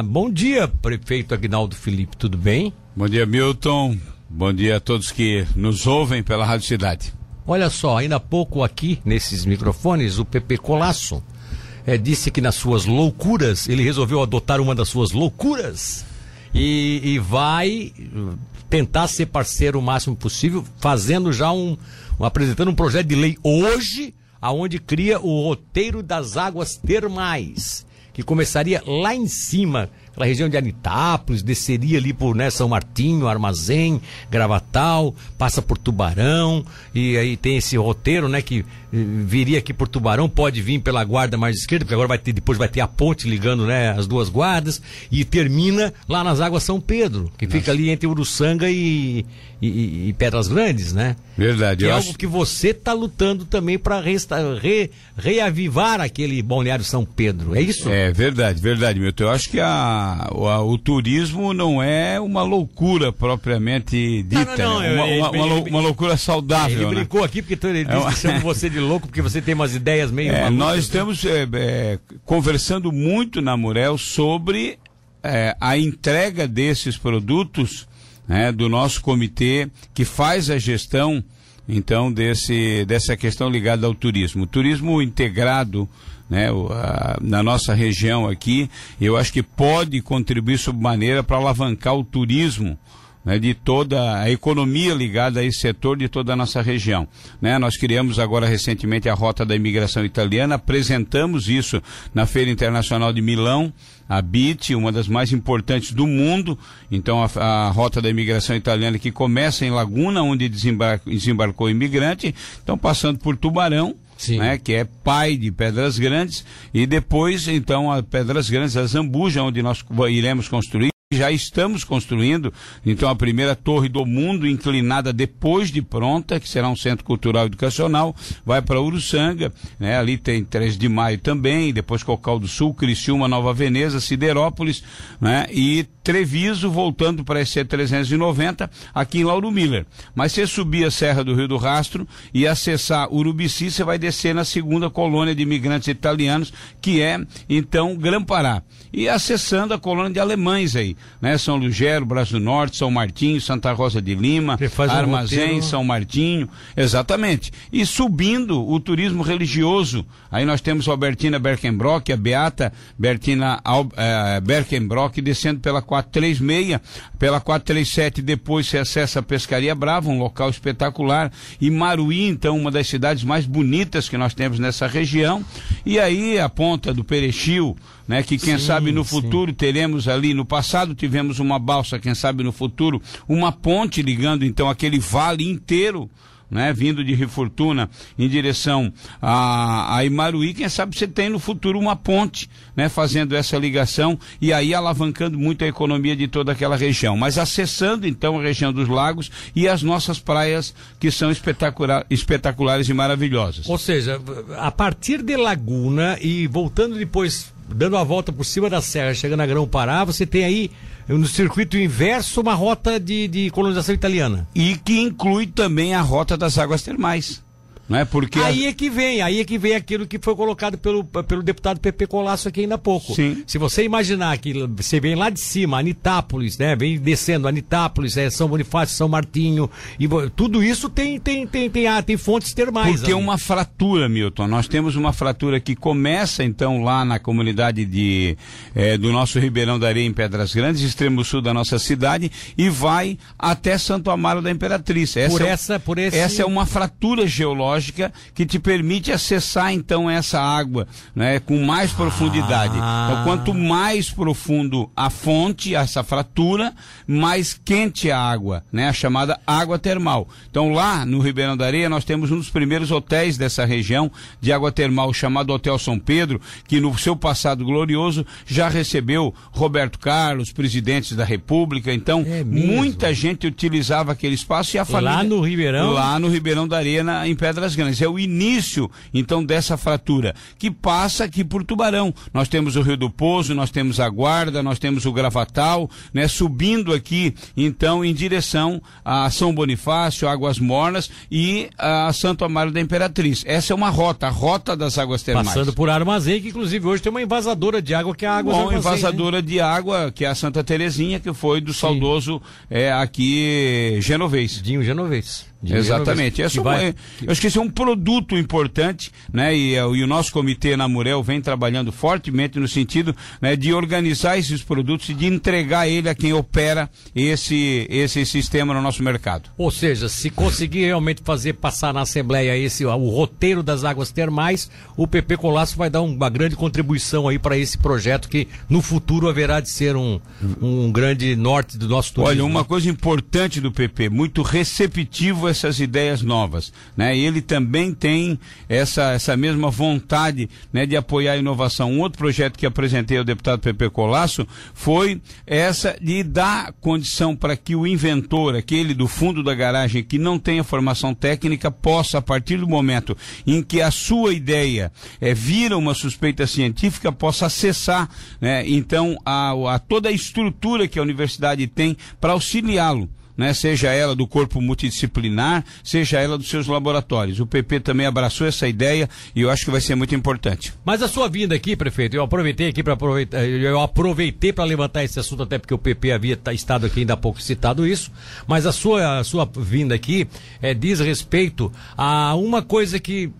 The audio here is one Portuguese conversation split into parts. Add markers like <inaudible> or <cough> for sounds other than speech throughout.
Ah, bom dia, prefeito Agnaldo Felipe, tudo bem? Bom dia, Milton. Bom dia a todos que nos ouvem pela Rádio Cidade. Olha só, ainda há pouco aqui, nesses microfones, o Pepe Colasso é, disse que nas suas loucuras, ele resolveu adotar uma das suas loucuras e, e vai tentar ser parceiro o máximo possível, fazendo já um, um apresentando um projeto de lei hoje, aonde cria o roteiro das águas termais, que começaria lá em cima, aquela região de Anitápolis, desceria ali por né, São Martinho, Armazém, Gravatal, passa por Tubarão, e aí tem esse roteiro, né, que viria aqui por Tubarão, pode vir pela guarda mais esquerda, porque agora vai ter, depois vai ter a ponte ligando né, as duas guardas, e termina lá nas águas São Pedro, que Nossa. fica ali entre Uruçanga e, e, e, Pedras Grandes, né? Verdade. Que é algo que você está lutando também para re, reavivar aquele balneário São Pedro, é isso? É verdade, verdade, Milton. Eu acho que a, a o turismo não é uma loucura propriamente dita, não, não, não, né? uma, uma, uma, uma, loucura saudável. Ele né? brincou aqui porque ele disse é uma... que chama você de louco porque você tem umas ideias meio. É, nós estamos é, é, conversando muito na Murel sobre é, a entrega desses produtos né, do nosso comitê que faz a gestão então desse dessa questão ligada ao turismo. O turismo integrado né, a, na nossa região aqui, eu acho que pode contribuir sob maneira para alavancar o turismo né, de toda a economia ligada a esse setor de toda a nossa região. Né? Nós criamos agora recentemente a Rota da Imigração Italiana, apresentamos isso na Feira Internacional de Milão, a BIT, uma das mais importantes do mundo. Então, a, a Rota da Imigração Italiana que começa em Laguna, onde desembarcou o imigrante, então passando por Tubarão, né, que é pai de Pedras Grandes, e depois, então, a Pedras Grandes, a Zambuja, onde nós iremos construir já estamos construindo, então, a primeira torre do mundo inclinada depois de pronta, que será um centro cultural e educacional, vai para Uruçanga, né? Ali tem 3 de maio também, depois Cocal do Sul, Criciúma, Nova Veneza, Siderópolis, né? E Treviso, voltando para EC 390, aqui em Lauro Miller. Mas se subir a Serra do Rio do Rastro e acessar Urubici, você vai descer na segunda colônia de imigrantes italianos, que é, então, Grã-Pará. E acessando a colônia de alemães aí né? São Lugero, Braço do Norte, São Martinho, Santa Rosa de Lima, Armazém, São Martinho, exatamente. E subindo o turismo religioso, aí nós temos Albertina Berkenbrock, a Beata Bertina uh, Berkenbrock, descendo pela 436, pela 437 depois se acessa a Pescaria Brava, um local espetacular, e Maruí, então, uma das cidades mais bonitas que nós temos nessa região, e aí a ponta do Perechil, né? Que quem sim, sabe no futuro sim. teremos ali, no passado tivemos uma balsa, quem sabe no futuro uma ponte ligando então aquele vale inteiro né, vindo de Rio Fortuna em direção a, a Imaruí, quem sabe você tem no futuro uma ponte, né, fazendo essa ligação e aí alavancando muito a economia de toda aquela região, mas acessando então a região dos lagos e as nossas praias que são espetacular, espetaculares e maravilhosas. Ou seja, a partir de Laguna e voltando depois dando a volta por cima da serra, chegando a Grão Pará, você tem aí no circuito inverso uma rota de, de colonização italiana. E que inclui também a rota das águas termais. Não é porque aí é que vem, aí é que vem aquilo que foi colocado pelo, pelo deputado Pepe Colasso aqui ainda há pouco. Sim. Se você imaginar que você vem lá de cima, Anitápolis, né? Vem descendo Anitápolis, é, São Bonifácio, São Martinho, e tudo isso tem tem tem tem, ah, tem fontes termais. Porque é uma fratura, Milton. Nós temos uma fratura que começa então lá na comunidade de é, do nosso Ribeirão da Areia em Pedras Grandes, extremo sul da nossa cidade, e vai até Santo Amaro da Imperatriz. Essa por é, essa, por esse... essa é uma fratura geológica geológica que te permite acessar então essa água né, com mais profundidade. Ah. Então, quanto mais profundo a fonte, essa fratura, mais quente a água, né, a chamada água termal. Então, lá no Ribeirão da Areia, nós temos um dos primeiros hotéis dessa região de água termal, chamado Hotel São Pedro, que no seu passado glorioso já recebeu Roberto Carlos, presidentes da República. Então, é muita gente utilizava aquele espaço e a família. Lá no Ribeirão? Lá no Ribeirão da Areia, na, em Pedras das Grandes. É o início, então, dessa fratura, que passa aqui por Tubarão. Nós temos o Rio do Poço, nós temos a Guarda, nós temos o Gravatal, né? Subindo aqui, então, em direção a São Bonifácio, Águas Mornas e a Santo Amaro da Imperatriz. Essa é uma rota, a rota das águas termais. Passando por Armazém, que inclusive hoje tem uma invasadora de água que é a Águas Bom, Armazém, invasadora né? de água, que é a Santa Terezinha, que foi do saudoso é, aqui Genovês. Dinho Genovês. Dinho Exatamente. Essa que vai- é, eu acho que esse é um produto importante, né? E, é, e o nosso comitê na Murel vem trabalhando fortemente no sentido né, de organizar esses produtos e de entregar ele a quem opera esse, esse sistema no nosso mercado. Ou seja, se conseguir realmente fazer passar na Assembleia esse o roteiro das águas termais, o PP Colasso vai dar um- uma grande contribuição aí para esse projeto que no futuro haverá de ser um, um grande norte do nosso turismo. Olha, uma coisa importante do PP, muito receptivo essas ideias novas, né? E ele também tem essa, essa mesma vontade, né, de apoiar a inovação. Um outro projeto que apresentei ao deputado PP Colasso foi essa de dar condição para que o inventor, aquele do fundo da garagem que não tenha formação técnica, possa, a partir do momento em que a sua ideia é, vira uma suspeita científica, possa acessar, né, então, a, a toda a estrutura que a universidade tem para auxiliá-lo. Né, seja ela do corpo multidisciplinar, seja ela dos seus laboratórios. O PP também abraçou essa ideia e eu acho que vai ser muito importante. Mas a sua vinda aqui, prefeito, eu aproveitei aqui para aproveitar, eu aproveitei para levantar esse assunto até porque o PP havia ta- estado aqui ainda há pouco citado isso, mas a sua a sua vinda aqui é, diz respeito a uma coisa que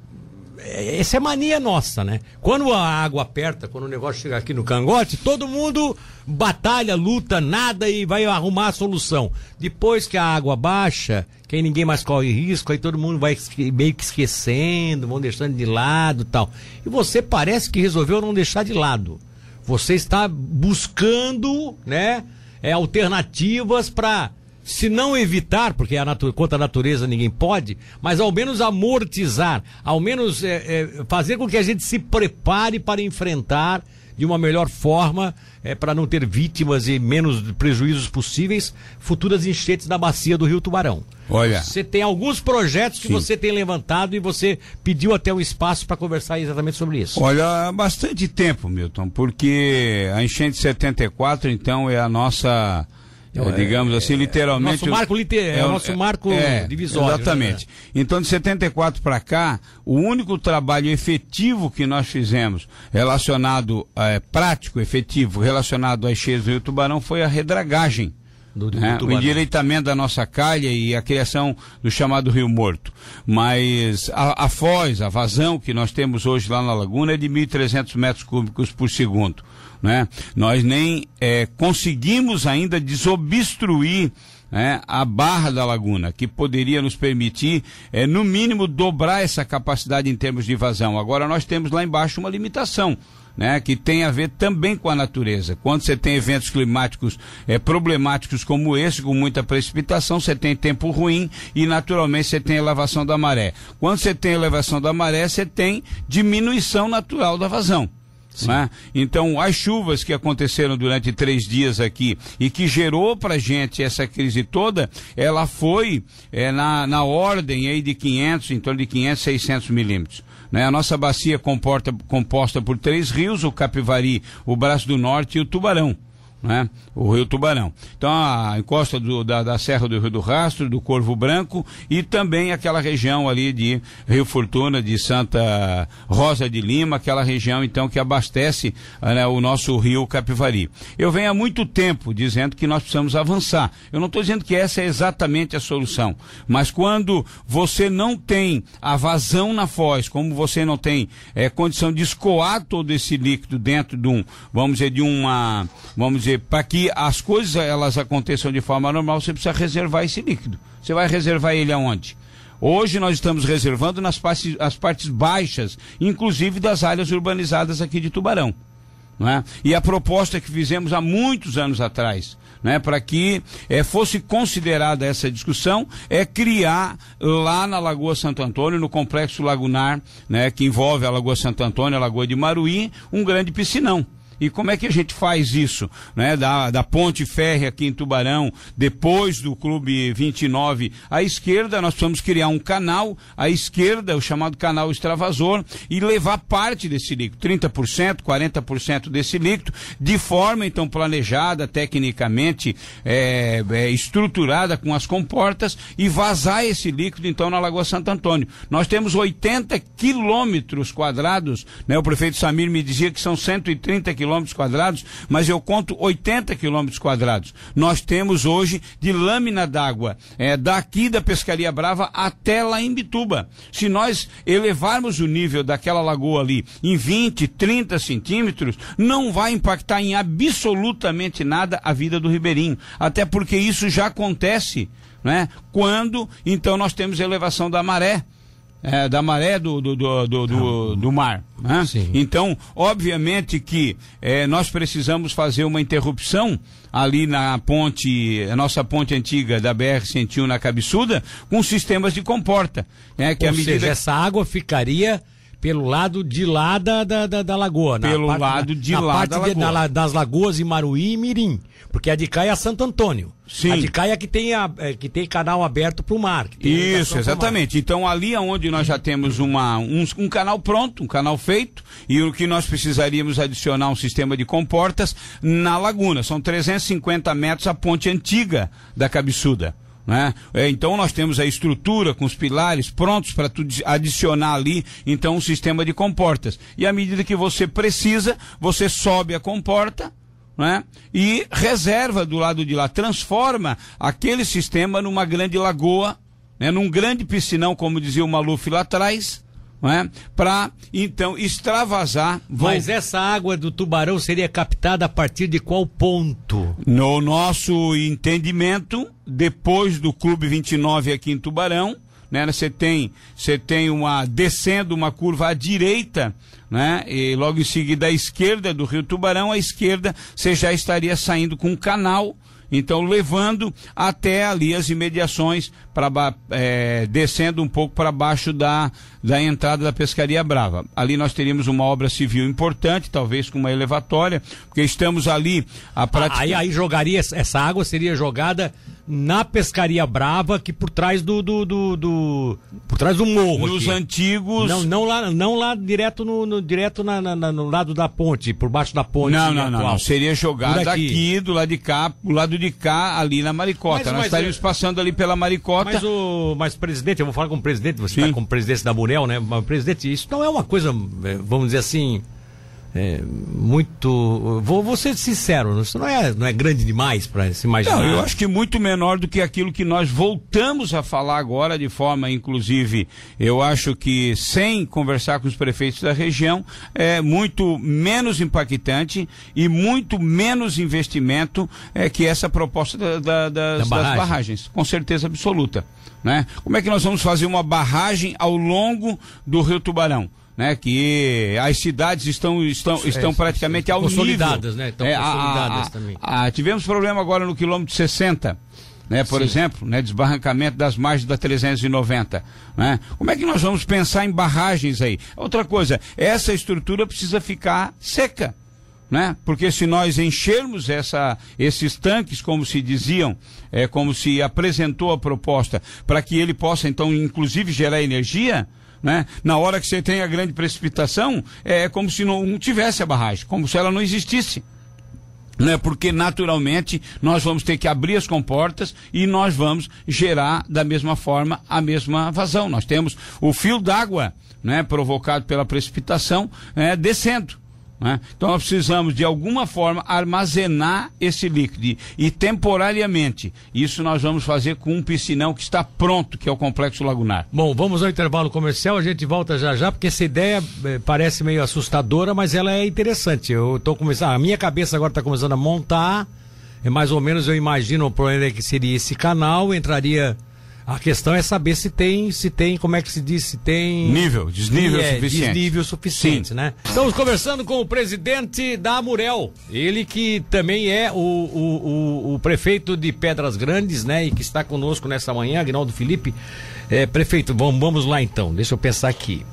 essa é mania nossa, né? Quando a água aperta, quando o negócio chega aqui no cangote, todo mundo batalha, luta, nada e vai arrumar a solução. Depois que a água baixa, que ninguém mais corre risco, aí todo mundo vai meio que esquecendo, vão deixando de lado tal. E você parece que resolveu não deixar de lado. Você está buscando, né, é, alternativas para se não evitar, porque a natu- contra a natureza ninguém pode, mas ao menos amortizar, ao menos é, é, fazer com que a gente se prepare para enfrentar de uma melhor forma, é, para não ter vítimas e menos prejuízos possíveis, futuras enchentes da bacia do Rio Tubarão. Olha. Você tem alguns projetos que Sim. você tem levantado e você pediu até um espaço para conversar exatamente sobre isso. Olha, há bastante tempo, Milton, porque a enchente de 74, então, é a nossa, eh, digamos assim, literalmente. nosso marco lite- é o nosso marco divisório, Exatamente. Então, de 74 para cá, o único trabalho efetivo que nós fizemos, relacionado, prático, efetivo, relacionado às cheias do Rio Tubarão, foi a redragagem. Do- do né? o endireitamento da nossa calha e a criação do chamado Rio Morto. Mas a, a foz, a vazão que nós temos hoje lá na laguna é de 1.300 metros cúbicos por segundo. Né? Nós nem eh, conseguimos ainda desobstruir né, a barra da laguna, que poderia nos permitir, eh, no mínimo, dobrar essa capacidade em termos de vazão. Agora nós temos lá embaixo uma limitação. Né, que tem a ver também com a natureza. Quando você tem eventos climáticos eh, problemáticos como esse, com muita precipitação, você tem tempo ruim e naturalmente você tem elevação da maré. Quando você tem elevação da maré, você tem diminuição natural da vazão. né? Então, as chuvas que aconteceram durante três dias aqui e que gerou para gente essa crise toda, ela foi eh, na, na ordem aí de 500, em torno de 500, 600 milímetros. Né? A nossa bacia comporta, composta por três rios, o Capivari, o Braço do Norte e o Tubarão. Né? O Rio Tubarão. Então a encosta do- da, da Serra do Rio do Rastro, do Corvo Branco e também aquela região ali de Rio Fortuna, de Santa Rosa de Lima, aquela região então que abastece né, o nosso rio Capivari. Eu venho há muito tempo dizendo que nós precisamos avançar. Eu não estou dizendo que essa é exatamente a solução, mas quando você não tem a vazão na foz, como você não tem eh, condição de escoar todo esse líquido dentro de um, vamos dizer, de uma, vamos dizer, para que as coisas elas aconteçam de forma normal, você precisa reservar esse líquido. Você vai reservar ele aonde? Hoje nós estamos reservando nas partes, as partes baixas, inclusive das áreas urbanizadas aqui de Tubarão. Não é? E a proposta que fizemos há muitos anos atrás, né, para que eh, fosse considerada essa discussão, é criar lá na Lagoa Santo Antônio, no complexo lagunar, né, que envolve a Lagoa Santo Antônio, a Lagoa de Maruí, um grande piscinão E como é que a gente faz isso? Né? Da, da ponte férrea aqui em Tubarão, depois do Clube 29 à esquerda, nós precisamos criar um canal à esquerda, o chamado canal extravasor, e levar parte desse líquido, 30%, 40% desse líquido, de forma então planejada, tecnicamente é, é, estruturada com as comportas e vazar esse líquido então na Lagoa Santo Antônio. Nós temos 80 quilômetros quadrados, né? O prefeito Samir me dizia que são 130 quilômetros quadrados, mas eu conto 80 quilômetros quadrados. Nós temos hoje de lâmina d'água, é, daqui da Pescaria Brava até lá em Bituba. Se nós elevarmos o nível daquela lagoa ali em 20, 30 centímetros, não vai impactar em absolutamente nada a vida do ribeirinho. Até porque isso já acontece né? quando então nós temos elevação da maré é, da maré do, do, do, do, do, do mar. Né? Então, obviamente que é, nós precisamos fazer uma interrupção ali na ponte, a nossa ponte antiga da BR-101 na Cabeçuda, com sistemas de comporta. Né? Que Ou medida... seja, essa água ficaria pelo lado de lá da, da, da, da lagoa. Pelo parte, lado de na lá parte da lagoa. De, na, das lagoas Imaruí e Mirim. Porque a de cá é a Santo Antônio. Sim. A de cá é que tem, a, é, que tem canal aberto para o mar. Isso, exatamente. Então ali onde nós já temos uma, um, um, canal pronto, um canal feito, e o que nós precisaríamos adicionar um sistema de comportas na laguna. São 350 metros a ponte antiga da Cabeçuda. Né? É, então nós temos a estrutura com os pilares prontos para adicionar ali então um sistema de comportas. E à medida que você precisa, você sobe a comporta, né? E reserva do lado de lá, transforma aquele sistema numa grande lagoa, né? num grande piscinão, como dizia o Maluf lá atrás, né? para então extravasar. Mas essa água do tubarão seria captada a partir de qual ponto? No nosso entendimento, depois do Clube 29 aqui em Tubarão, né? Você tem, você tem uma descendo uma curva à direita, né? E logo em seguida à esquerda do Rio Tubarão, à esquerda você já estaria saindo com um canal então levando até ali as imediações para é, descendo um pouco para baixo da, da entrada da pescaria Brava. Ali nós teríamos uma obra civil importante, talvez com uma elevatória, porque estamos ali a prática... aí, aí jogaria essa água seria jogada na pescaria Brava, que por trás do, do, do, do por trás do morro. Nos aqui. antigos. Não, não lá, não lá direto no, no direto na, na, no lado da ponte, por baixo da ponte. Não, não, não, não, Seria jogado aqui, do lado de cá, do lado de cá, ali na Maricota. Mas, Nós mas, estaríamos é... passando ali pela Maricota. Mas o, mas presidente, eu vou falar com o presidente, você está como presidente da Bunel, né? Mas, presidente, isso não é uma coisa, é, vamos dizer assim é, muito. Vou, vou ser sincero, isso não é, não é grande demais para se imaginar. Não, eu acho que muito menor do que aquilo que nós voltamos a falar agora, de forma, inclusive, eu acho que sem conversar com os prefeitos da região, é muito menos impactante e muito menos investimento é, que essa proposta da, da, das, da barragem. das barragens, com certeza absoluta. Né? Como é que nós vamos fazer uma barragem ao longo do Rio Tubarão? Né, que as cidades estão, estão, estão praticamente ao consolidadas, nível. né? Estão é, consolidadas a, também. A, tivemos problema agora no quilômetro 60. Né, por Sim. exemplo, né, desbarrancamento das margens da 390. Né? Como é que nós vamos pensar em barragens aí? Outra coisa, essa estrutura precisa ficar seca. Né? Porque se nós enchermos essa, esses tanques, como se diziam, é, como se apresentou a proposta, para que ele possa então, inclusive, gerar energia, né? Na hora que você tem a grande precipitação, é como se não tivesse a barragem, como se ela não existisse. Né? Porque naturalmente nós vamos ter que abrir as comportas e nós vamos gerar da mesma forma a mesma vazão. Nós temos o fio d'água né, provocado pela precipitação é, descendo. Né? Então nós precisamos de alguma forma armazenar esse líquido e temporariamente. Isso nós vamos fazer com um piscinão que está pronto, que é o complexo lagunar. Bom, vamos ao intervalo comercial, a gente volta já já, porque essa ideia eh, parece meio assustadora, mas ela é interessante. Eu estou começando, a minha cabeça agora está começando a montar. É mais ou menos eu imagino o problema que seria esse canal, entraria a questão é saber se tem, se tem, como é que se diz, se tem. Nível, desnível é, suficiente. Desnível suficiente, Sim. né? Estamos conversando com o presidente da Amurel. Ele que também é o, o, o, o, prefeito de Pedras Grandes, né? E que está conosco nessa manhã, Agnaldo Felipe. É, prefeito, vamos, vamos lá então, deixa eu pensar aqui.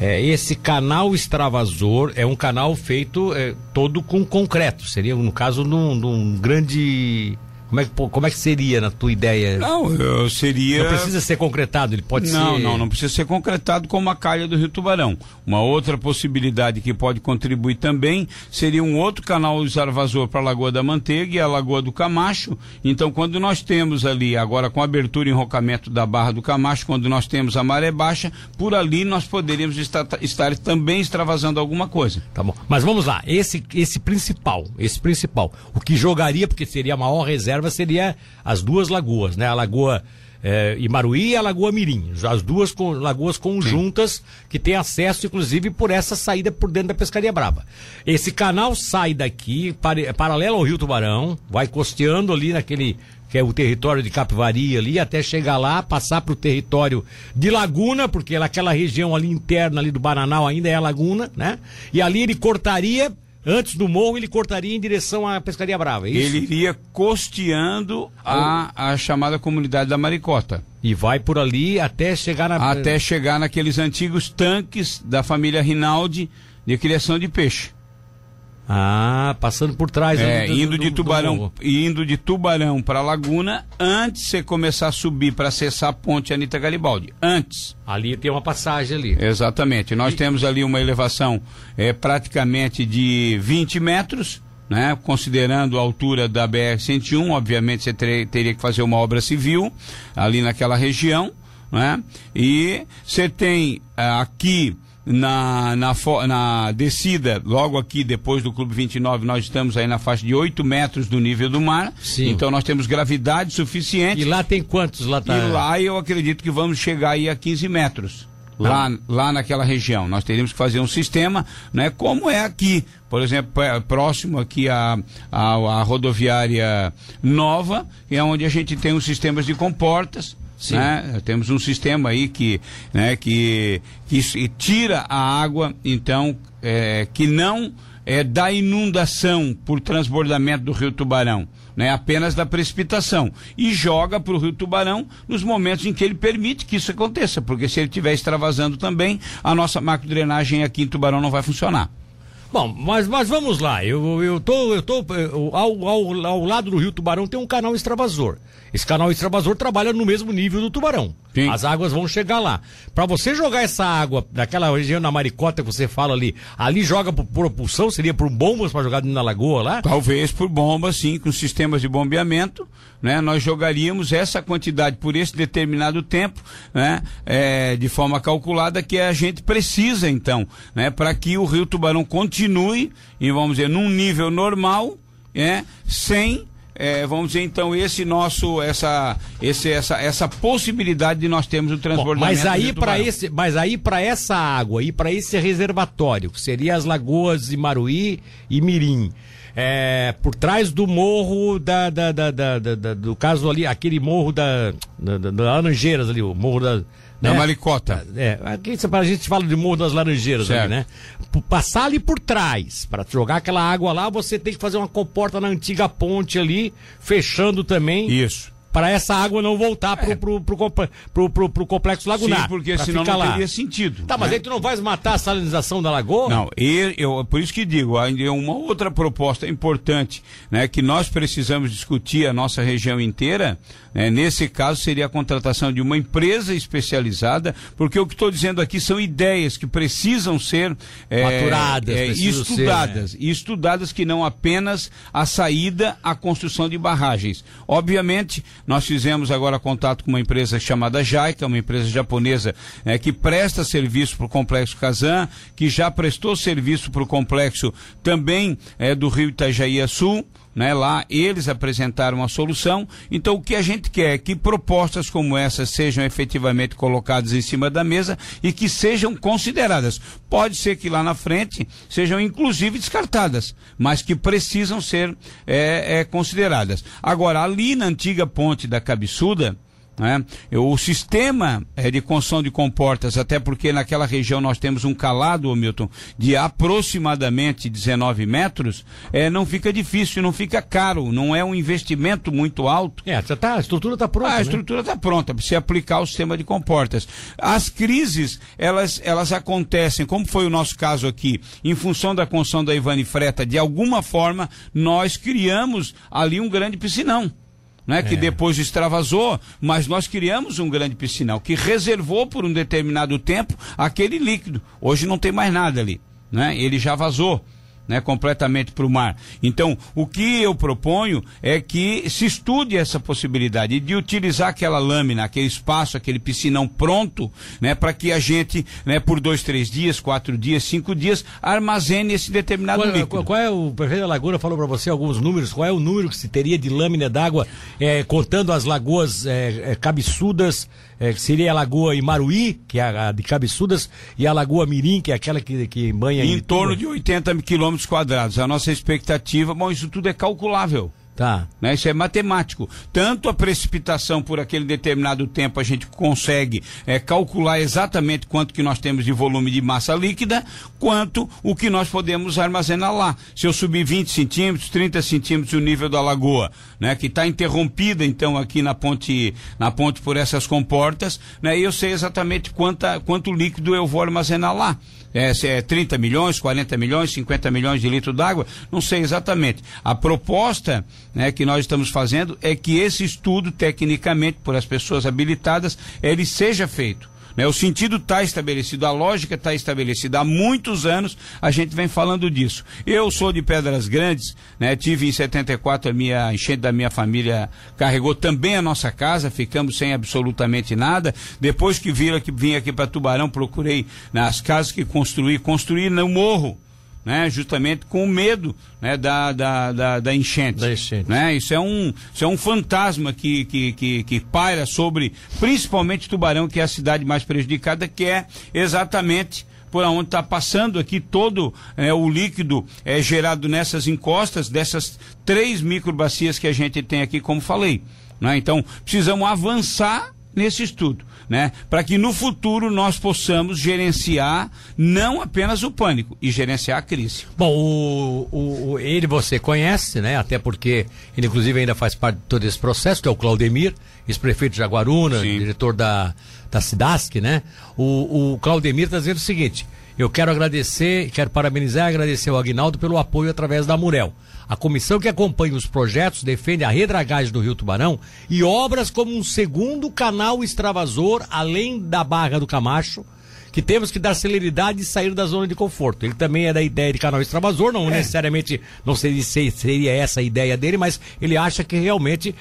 É, esse canal extravasor é um canal feito é, todo com concreto. Seria, no caso, num, num grande como é, que, como é que seria na tua ideia? Não, eu seria. Não precisa ser concretado, ele pode não, ser. Não, não, não precisa ser concretado como a calha do Rio Tubarão. Uma outra possibilidade que pode contribuir também seria um outro canal exarvasor para a Lagoa da Manteiga e a Lagoa do Camacho. Então, quando nós temos ali, agora com abertura e enrocamento da Barra do Camacho, quando nós temos a maré baixa, por ali nós poderíamos estar, estar também extravasando alguma coisa. Tá bom. Mas vamos lá, esse, esse principal, esse principal, o que jogaria, porque seria a maior reserva reserva seria as duas lagoas, né? A lagoa é, Imaruí e a Lagoa Mirim, as duas lagoas conjuntas Sim. que tem acesso, inclusive, por essa saída por dentro da Pescaria Brava. Esse canal sai daqui, para, paralelo ao Rio Tubarão, vai costeando ali naquele que é o território de Capivari ali, até chegar lá, passar para o território de Laguna, porque aquela região ali interna ali do Bananal ainda é Laguna, né? E ali ele cortaria Antes do morro, ele cortaria em direção à Pescaria Brava, é Ele iria costeando a, a chamada comunidade da Maricota. E vai por ali até chegar na... Até chegar naqueles antigos tanques da família Rinaldi de criação de peixe. Ah, passando por trás. É, do, indo, do, de tubarão, indo de Tubarão para Laguna, antes de você começar a subir para acessar a ponte Anitta Garibaldi. Antes. Ali tem uma passagem ali. Exatamente. Nós e... temos ali uma elevação é, praticamente de 20 metros. Né? Considerando a altura da BR-101, obviamente você ter, teria que fazer uma obra civil ali naquela região, né? E você tem uh, aqui na, na, na descida, logo aqui depois do Clube 29, nós estamos aí na faixa de 8 metros do nível do mar. Sim. Então nós temos gravidade suficiente. E lá tem quantos? Lá tá... E lá eu acredito que vamos chegar aí a 15 metros. Lá, lá naquela região. Nós teríamos que fazer um sistema, né, como é aqui. Por exemplo, próximo aqui à, à, à rodoviária nova, é onde a gente tem os sistemas de comportas, né? Temos um sistema aí que, né, que, que tira a água, então, é, que não é da inundação por transbordamento do rio Tubarão, né, apenas da precipitação, e joga para o rio Tubarão nos momentos em que ele permite que isso aconteça, porque se ele estiver extravasando também, a nossa macrodrenagem aqui em Tubarão não vai funcionar. Bom, mas, mas vamos lá. Eu, eu tô, eu tô eu, ao, ao, ao lado do Rio Tubarão tem um canal extravasor. Esse canal extravasor trabalha no mesmo nível do tubarão. Sim. As águas vão chegar lá. Para você jogar essa água daquela região na maricota que você fala ali, ali joga por propulsão, seria por bombas para jogar na lagoa lá? Talvez por bombas, sim, com sistemas de bombeamento, né? Nós jogaríamos essa quantidade por esse determinado tempo, né? É, de forma calculada que a gente precisa então, né? Para que o Rio Tubarão continue, e vamos dizer, num nível normal, é, sem é, vamos dizer então esse nosso essa esse essa essa possibilidade de nós termos o transbordamento. mas aí para esse mas aí para essa água e para esse reservatório que seria as lagoas de Maruí e Mirim é, por trás do morro da, da, da, da, do caso ali aquele morro da, da, da Laranjeiras ali o morro da né? Da Maricota. É, aqui a gente fala de Morro das Laranjeiras certo. ali, né? Passar ali por trás, para jogar aquela água lá, você tem que fazer uma comporta na antiga ponte ali, fechando também. Isso para essa água não voltar é. pro, pro, pro, pro, pro, complexo lagunar. Sim, porque senão não lá. teria sentido. Tá, mas né? aí tu não vais matar a salinização da lagoa? Não, eu, eu, por isso que digo, ainda é uma outra proposta importante, né, que nós precisamos discutir a nossa região inteira, né, nesse caso seria a contratação de uma empresa especializada, porque o que estou dizendo aqui são ideias que precisam ser é, maturadas, é, estudadas, ser, né? e estudadas que não apenas a saída, a construção de barragens. Obviamente, nós fizemos agora contato com uma empresa chamada Jaica, uma empresa japonesa é, que presta serviço para o Complexo Kazan, que já prestou serviço para o complexo também é, do Rio Itajaí Sul. Né, lá eles apresentaram a solução. Então o que a gente quer é que propostas como essas sejam efetivamente colocadas em cima da mesa e que sejam consideradas. Pode ser que lá na frente sejam inclusive descartadas, mas que precisam ser é, é, consideradas. Agora, ali na antiga ponte da Cabeçuda, Né? O sistema é, de construção de comportas, até porque naquela região nós temos um calado, Milton, de aproximadamente 19 metros, é, não fica difícil, não fica caro, não é um investimento muito alto. É, tá, a estrutura está pronta. Ah, a né? estrutura está pronta para se aplicar o sistema de comportas. As crises, elas, elas acontecem, como foi o nosso caso aqui, em função da construção da Ivani Freta, de alguma forma nós criamos ali um grande piscinão né, que é. depois extravasou, mas nós criamos um grande piscinal que reservou por um determinado tempo aquele líquido. Hoje não tem mais nada ali, né? Ele já vazou né, completamente para o mar. Então, o que eu proponho é que se estude essa possibilidade de utilizar aquela lâmina, aquele espaço, aquele piscinão pronto, né, para que a gente, né, por dois, três dias, quatro dias, cinco dias, armazene esse determinado qual, líquido. Qual, é o prefeito da Lagoa falou para você alguns números? Qual é o número que se teria de lâmina d'água é, contando as lagoas é, é, cabeçudas? É, que seria a Lagoa Imaruí, que é a, de Cabeçudas, e a Lagoa Mirim, que é aquela que, que banha em, em torno de 80 quilômetros quadrados. A nossa expectativa, bom, isso tudo é calculável. Tá. Né? Isso é matemático. Tanto a precipitação por aquele determinado tempo a gente consegue é, calcular exatamente quanto que nós temos de volume de massa líquida, quanto o que nós podemos armazenar lá. Se eu subir 20 centímetros, 30 centímetros o nível da lagoa, né? Que está interrompida então aqui na ponte, na ponte por essas comportas, né? Eu sei exatamente quanta, quanto líquido eu vou armazenar lá é, é 30 milhões, 40 milhões, 50 milhões de litros d'água, não sei exatamente. A proposta né, que nós estamos fazendo é que esse estudo, tecnicamente, por as pessoas habilitadas, ele seja feito. Né? O sentido está estabelecido, a lógica está estabelecida. Há muitos anos a gente vem falando disso. Eu sou de Pedras Grandes, né? tive em 74 a minha enchente da minha família carregou também a nossa casa, ficamos sem absolutamente nada. Depois que vira que vim aqui para Tubarão, procurei nas casas que construí, construí no morro né? Justamente com o medo né? da, da, da, da enchente. Da enchente. Né? Isso, é um, isso é um fantasma que, que, que, que paira sobre, principalmente Tubarão, que é a cidade mais prejudicada, que é exatamente por onde está passando aqui todo é, o líquido é, gerado nessas encostas, dessas três microbacias que a gente tem aqui, como falei. Né? Então, precisamos avançar nesse estudo né? Para que no futuro nós possamos gerenciar não apenas o pânico e gerenciar a crise. Bom, o, o, ele você conhece, né? Até porque ele inclusive ainda faz parte de todo esse processo, que é o Claudemir, ex-prefeito de Jaguaruna, Sim. diretor da, da Cidasc, né? O, o Claudemir está dizendo o seguinte: eu quero agradecer, quero parabenizar e agradecer ao Agnaldo pelo apoio através da Murel. A comissão que acompanha os projetos defende a redragagem do Rio Tubarão e obras como um segundo canal extravasor, além da Barra do Camacho, que temos que dar celeridade e sair da zona de conforto. Ele também é da ideia de canal extravasor, não é. necessariamente, não seria, seria essa a ideia dele, mas ele acha que realmente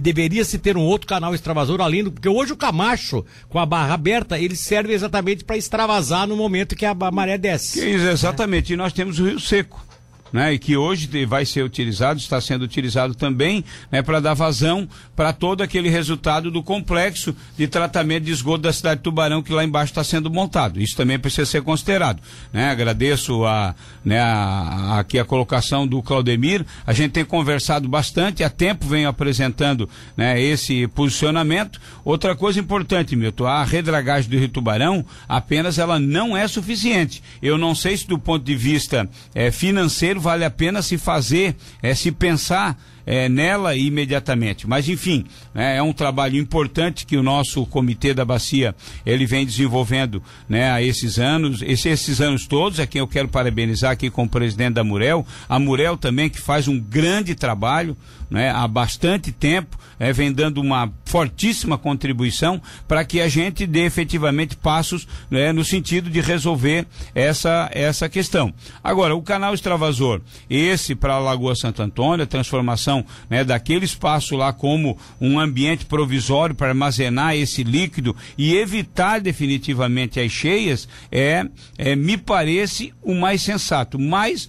deveria se ter um outro canal extravasor além do porque hoje o Camacho com a barra aberta ele serve exatamente para extravasar no momento que a maré desce. Que isso, exatamente. É. E nós temos o Rio Seco né, e que hoje vai ser utilizado, está sendo utilizado também né, para dar vazão para todo aquele resultado do complexo de tratamento de esgoto da cidade de Tubarão que lá embaixo está sendo montado. Isso também precisa ser considerado. Né? Agradeço a, né, a, a, aqui a colocação do Claudemir. A gente tem conversado bastante, há tempo venho apresentando né, esse posicionamento. Outra coisa importante, Milton, a redragagem do Rio Tubarão apenas ela não é suficiente. Eu não sei se do ponto de vista é, financeiro vale a pena se fazer, é, se pensar é, nela imediatamente. Mas enfim, né, é um trabalho importante que o nosso comitê da bacia ele vem desenvolvendo né, há esses anos, esses, esses anos todos, a quem eu quero parabenizar aqui com o presidente da Murel, a Murel também que faz um grande trabalho né, há bastante tempo, é, vem dando uma fortíssima contribuição para que a gente dê efetivamente passos né, no sentido de resolver essa, essa questão. Agora, o canal extravasor, esse para a Lagoa Santo Antônio, a transformação né, daquele espaço lá como um ambiente provisório para armazenar esse líquido e evitar definitivamente as cheias, é, é me parece o mais sensato. Mas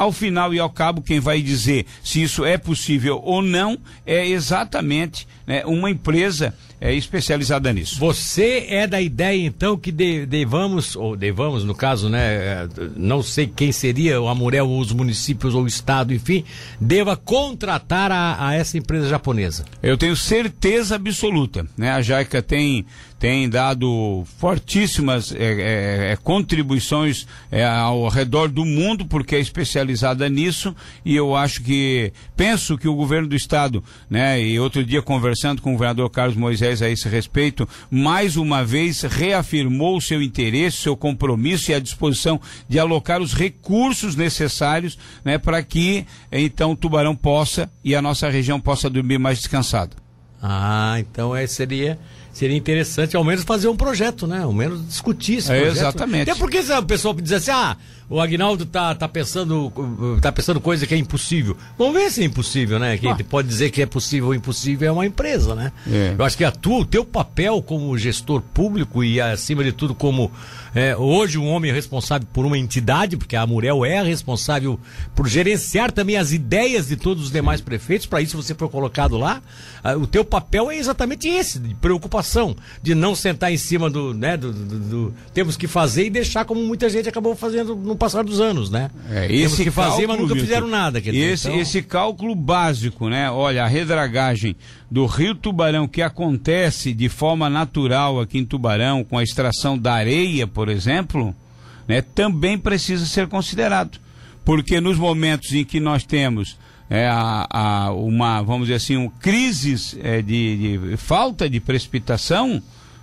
ao final e ao cabo, quem vai dizer se isso é possível ou não é exatamente né, uma empresa é, especializada nisso. Você é da ideia, então, que de, devamos, ou devamos, no caso, né? é, Não sei quem seria, o Amurel, ou os municípios, ou o Estado, enfim, deva contratar a, a essa empresa japonesa. Eu tenho certeza absoluta, né? A Jaica tem tem dado fortíssimas é, é, é, contribuições é, ao redor do mundo porque é especializada nisso e eu acho que penso que o governo do estado, né? E outro dia conversando com o governador Carlos Moisés a esse respeito, mais uma vez reafirmou o seu interesse, seu compromisso e a disposição de alocar os recursos necessários, né? Para que então o Tubarão possa e a nossa região possa dormir mais descansada. Ah, então é, seria seria interessante ao menos fazer um projeto, né? Ao menos discutir esse É, projeto. exatamente. Até porque se o pessoal diz assim, ah, o Agnaldo tá, tá pensando tá pensando coisa que é impossível. Vamos ver se é impossível, né? Quem Ah. pode dizer que é possível ou impossível é uma empresa, né? É. Eu acho que a tua, o teu papel como gestor público e acima de tudo como é, hoje um homem responsável por uma entidade, porque a Amurel é responsável por gerenciar também as ideias de todos os demais prefeitos, para isso você foi colocado lá. Ah, o teu papel é exatamente esse, de preocupação, de não sentar em cima do, né, do, do- do- temos que fazer e deixar como muita gente acabou fazendo no passar dos anos, né? É, temos esse que fazer, mas nunca fizeram nada. Quer dizer, esse, então- esse cálculo básico, né? Olha, a redragagem do Rio Tubarão que acontece de forma natural aqui em Tubarão, com a extração da areia, por exemplo, né? Também precisa ser considerado. Porque nos momentos em que nós temos é, a, a- uma, vamos dizer assim, um, crises é, de, de falta de precipitação,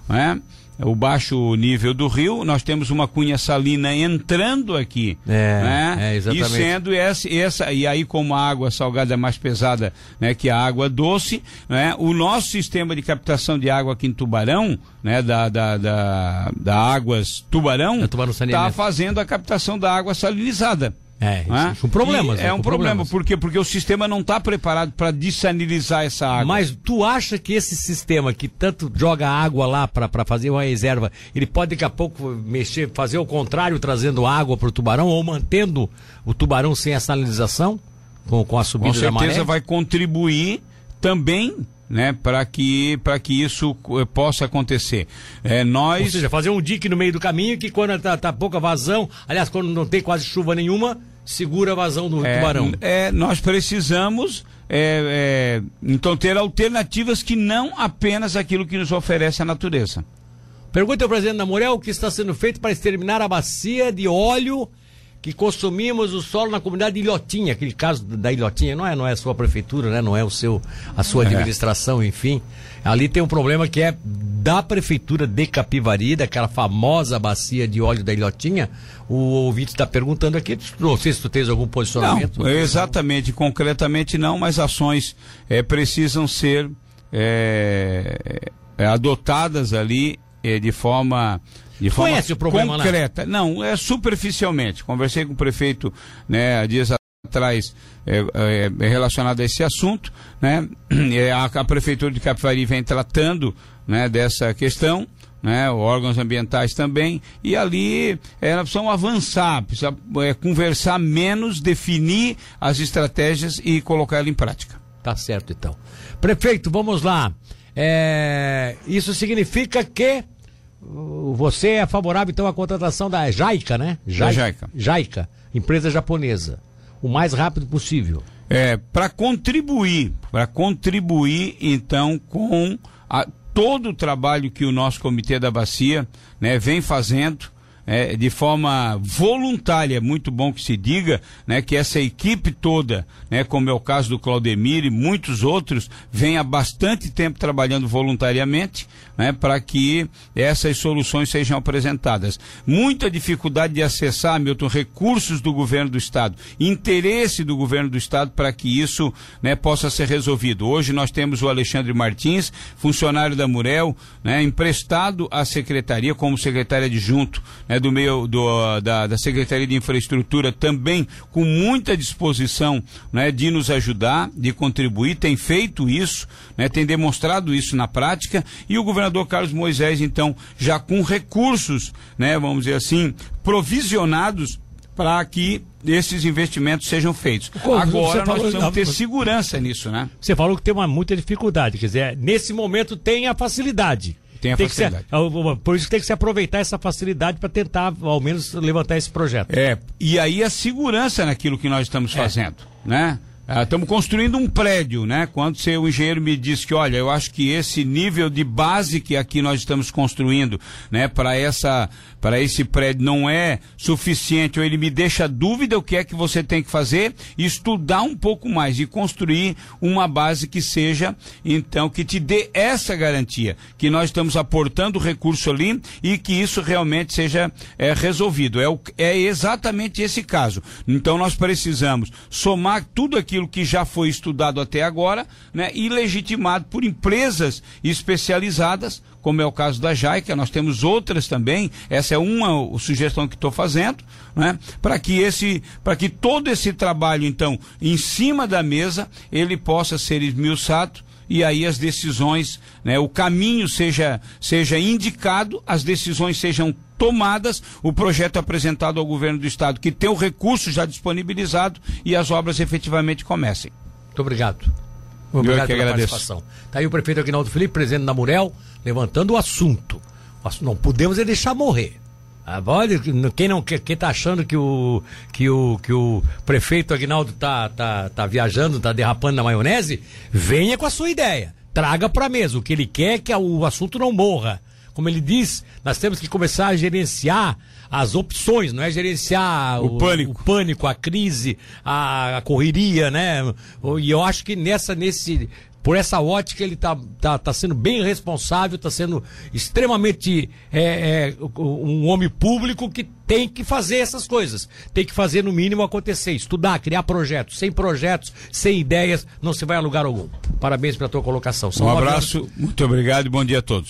né? O baixo nível do rio, nós temos uma cunha salina entrando aqui, É, né? é, exatamente. E sendo essa, essa, e aí como a água salgada é mais pesada, né, que a água doce, né? O nosso sistema de captação de água aqui em Tubarão, né, da, da, da, da Águas Tubarão, É, está Saneamento. fazendo a captação da água salinizada. É, né? com problemas. E né, É com um problema, por quê? Porque o sistema não está preparado para desalinizar essa água. Mas tu acha que esse sistema que tanto joga água lá para fazer uma reserva, ele pode daqui a pouco mexer, fazer o contrário, trazendo água para o tubarão ou mantendo o tubarão sem a salinização? Com, com a com subida da maré? certeza vai contribuir também né, para que, pra que isso eh, possa acontecer. É, Ou nós. seja, fazer um dique no meio do caminho que quando tá, tá pouca vazão, aliás, quando não tem quase chuva nenhuma, segura a vazão do é, tubarão. é, nós precisamos é, é, então ter alternativas que não apenas aquilo que nos oferece a natureza. Pergunta ao presidente da Morel o que está sendo feito para exterminar a bacia de óleo que consumimos o solo na comunidade de Ilhotinha, aquele caso da Ilhotinha, não é, não é a sua prefeitura, né? Não é o seu a sua É. administração, enfim. Ali tem um problema que é da prefeitura de Capivari, daquela famosa bacia de óleo da Ilhotinha. O ouvinte está perguntando aqui, não sei se tu tens algum posicionamento. Não, exatamente, concretamente não, mas ações é, precisam ser é, adotadas ali de forma de forma Conhece o problema lá? concreta. Não, é superficialmente. Conversei com o prefeito né, há dias atrás é, é, relacionado a esse assunto, né? <clears throat> É, a, a prefeitura de Capivari vem tratando né, dessa questão. Né, órgãos ambientais também, e ali é, nós precisamos avançar, precisa é, conversar menos, definir as estratégias e colocar ela em prática. Tá certo, então. Prefeito, vamos lá. É, isso significa que você é favorável, então, à contratação da Jaica, né? Jaica. Jaica, empresa japonesa. O mais rápido possível. É, para contribuir, para contribuir então com a- todo o trabalho que o nosso comitê da bacia né, vem fazendo é, de forma voluntária, muito bom que se diga, né, que essa equipe toda, né, como é o caso do Claudemir e muitos outros, vem há bastante tempo trabalhando voluntariamente, né, para que essas soluções sejam apresentadas. Muita dificuldade de acessar, Milton, recursos do governo do estado, interesse do governo do estado para que isso, né, possa ser resolvido. Hoje nós temos o Alexandre Martins, funcionário da Murel, né, emprestado à secretaria como secretário adjunto, né, do meio do, da, da Secretaria de Infraestrutura, também com muita disposição, né, de nos ajudar, de contribuir, tem feito isso, né, tem demonstrado isso na prática, e o governador Carlos Moisés, então, já com recursos, né, vamos dizer assim, provisionados para que esses investimentos sejam feitos. Agora nós precisamos ter segurança nisso, né? Você falou que tem uma muita dificuldade, quer dizer, nesse momento tem a facilidade. Tem a tem facilidade. Por isso que tem que se aproveitar essa facilidade para tentar, ao menos, levantar esse projeto. É, e aí a segurança naquilo que nós estamos é. fazendo, né? Estamos ah, construindo um prédio, né? Quando o engenheiro me disse que, olha, eu acho que esse nível de base que aqui nós estamos construindo, né, para essa, para esse prédio não é suficiente, ou ele me deixa dúvida o que é que você tem que fazer, estudar um pouco mais e construir uma base que seja, então, que te dê essa garantia, que nós estamos aportando recurso ali e que isso realmente seja é, resolvido. É, o, é exatamente esse caso. Então nós precisamos somar tudo aquilo aquilo que já foi estudado até agora, né, e legitimado por empresas especializadas, como é o caso da JAICA, nós temos outras também, essa é uma sugestão que estou fazendo, né, para que esse, para que todo esse trabalho, então, em cima da mesa, ele possa ser esmiuçado e aí as decisões, né, o caminho seja, seja indicado, as decisões sejam tomadas, o projeto apresentado ao governo do estado, que tem o recurso já disponibilizado e as obras efetivamente comecem. Muito obrigado. Obrigado Eu que pela agradeço. participação. Está aí o prefeito Aguinaldo Felipe, presidente da Murel, levantando o assunto. Não podemos é deixar morrer. Ah, olha, quem não quem está achando que o que o que o prefeito Aguinaldo tá tá, tá viajando, tá derrapando na maionese, venha com a sua ideia. Traga para a mesa o que ele quer que o assunto não morra como ele diz, nós temos que começar a gerenciar as opções, não é gerenciar o, o pânico, o pânico, a crise, a, a, correria, né? E eu acho que nessa nesse por essa ótica ele está tá, tá sendo bem responsável, está sendo extremamente é, é, um homem público que tem que fazer essas coisas. Tem que fazer no mínimo acontecer, estudar, criar projetos. Sem projetos, sem ideias, não se vai a lugar algum. Parabéns pela tua colocação. São um abraço, muito obrigado e bom dia a todos.